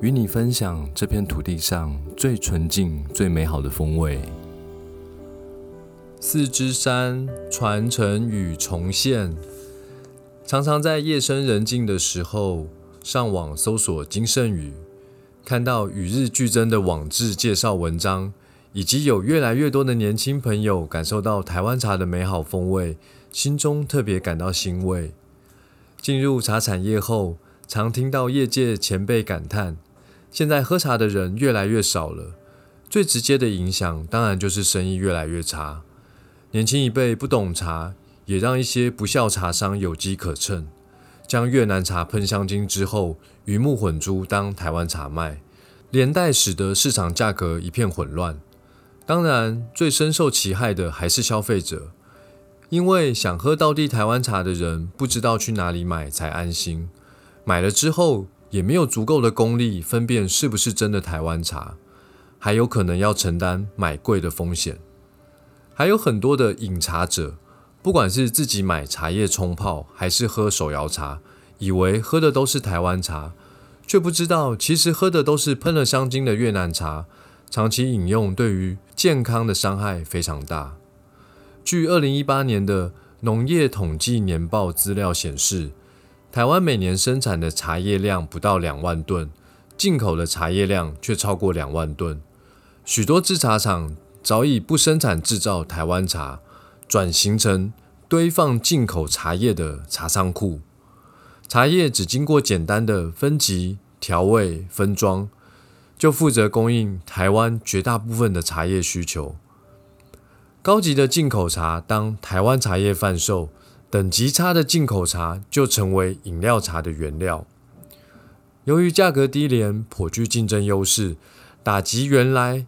与你分享这片土地上最纯净、最美好的风味。四之山传承与重现，常常在夜深人静的时候上网搜索金圣宇，看到与日俱增的网志介绍文章，以及有越来越多的年轻朋友感受到台湾茶的美好风味，心中特别感到欣慰。进入茶产业后，常听到业界前辈感叹。现在喝茶的人越来越少了，最直接的影响当然就是生意越来越差。年轻一辈不懂茶，也让一些不孝茶商有机可乘，将越南茶喷香精之后鱼目混珠当台湾茶卖，连带使得市场价格一片混乱。当然，最深受其害的还是消费者，因为想喝到地台湾茶的人不知道去哪里买才安心，买了之后。也没有足够的功力分辨是不是真的台湾茶，还有可能要承担买贵的风险。还有很多的饮茶者，不管是自己买茶叶冲泡，还是喝手摇茶，以为喝的都是台湾茶，却不知道其实喝的都是喷了香精的越南茶。长期饮用对于健康的伤害非常大。据二零一八年的农业统计年报资料显示。台湾每年生产的茶叶量不到两万吨，进口的茶叶量却超过两万吨。许多制茶厂早已不生产制造台湾茶，转型成堆放进口茶叶的茶仓库。茶叶只经过简单的分级、调味、分装，就负责供应台湾绝大部分的茶叶需求。高级的进口茶当台湾茶叶贩售。等级差的进口茶就成为饮料茶的原料。由于价格低廉，颇具竞争优势，打击原来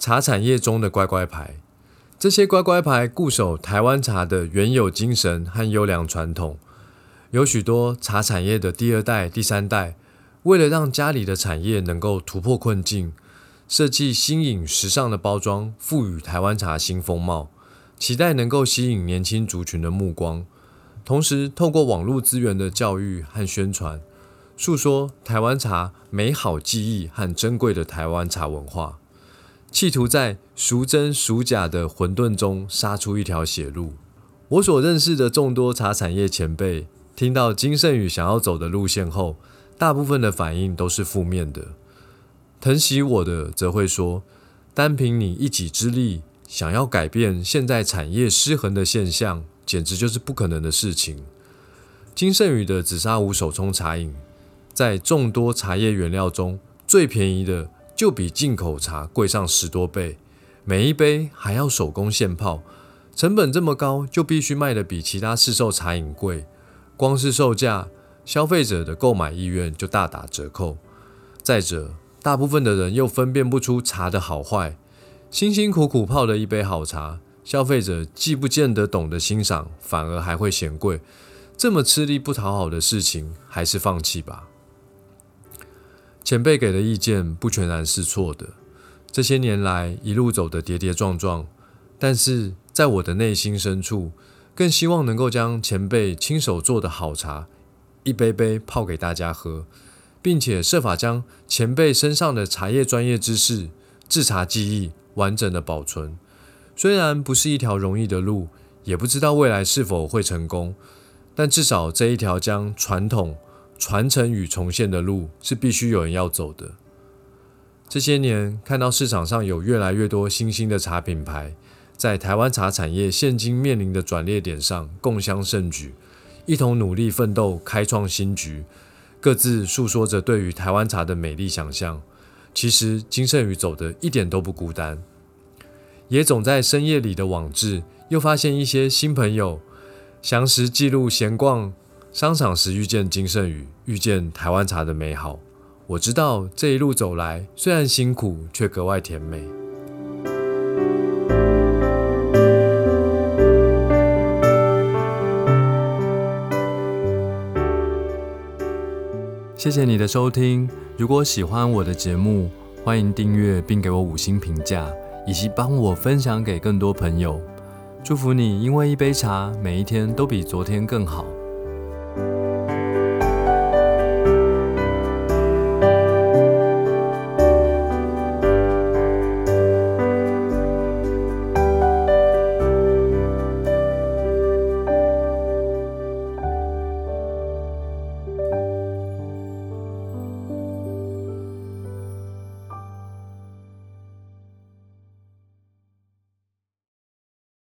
茶产业中的乖乖牌。这些乖乖牌固守台湾茶的原有精神和优良传统。有许多茶产业的第二代、第三代，为了让家里的产业能够突破困境，设计新颖时尚的包装，赋予台湾茶新风貌，期待能够吸引年轻族群的目光。同时，透过网络资源的教育和宣传，诉说台湾茶美好记忆和珍贵的台湾茶文化，企图在孰真孰假的混沌中杀出一条血路。我所认识的众多茶产业前辈，听到金圣宇想要走的路线后，大部分的反应都是负面的。疼惜我的则会说：“单凭你一己之力，想要改变现在产业失衡的现象。”简直就是不可能的事情。金圣宇的紫砂壶手冲茶饮，在众多茶叶原料中最便宜的，就比进口茶贵上十多倍。每一杯还要手工现泡，成本这么高，就必须卖的比其他市售茶饮贵。光是售价，消费者的购买意愿就大打折扣。再者，大部分的人又分辨不出茶的好坏，辛辛苦苦泡的一杯好茶。消费者既不见得懂得欣赏，反而还会嫌贵，这么吃力不讨好的事情，还是放弃吧。前辈给的意见不全然是错的，这些年来一路走得跌跌撞撞，但是在我的内心深处，更希望能够将前辈亲手做的好茶，一杯杯泡给大家喝，并且设法将前辈身上的茶叶专业知识、制茶技艺完整的保存。虽然不是一条容易的路，也不知道未来是否会成功，但至少这一条将传统传承与重现的路是必须有人要走的。这些年看到市场上有越来越多新兴的茶品牌，在台湾茶产业现今面临的转捩点上共襄盛举，一同努力奋斗，开创新局，各自诉说着对于台湾茶的美丽想象。其实金圣宇走的一点都不孤单。也总在深夜里的往志又发现一些新朋友详实记录闲逛商场时遇见金圣宇遇见台湾茶的美好。我知道这一路走来虽然辛苦却格外甜美。谢谢你的收听如果喜欢我的节目欢迎订阅并给我五星评价。以及帮我分享给更多朋友。祝福你，因为一杯茶，每一天都比昨天更好。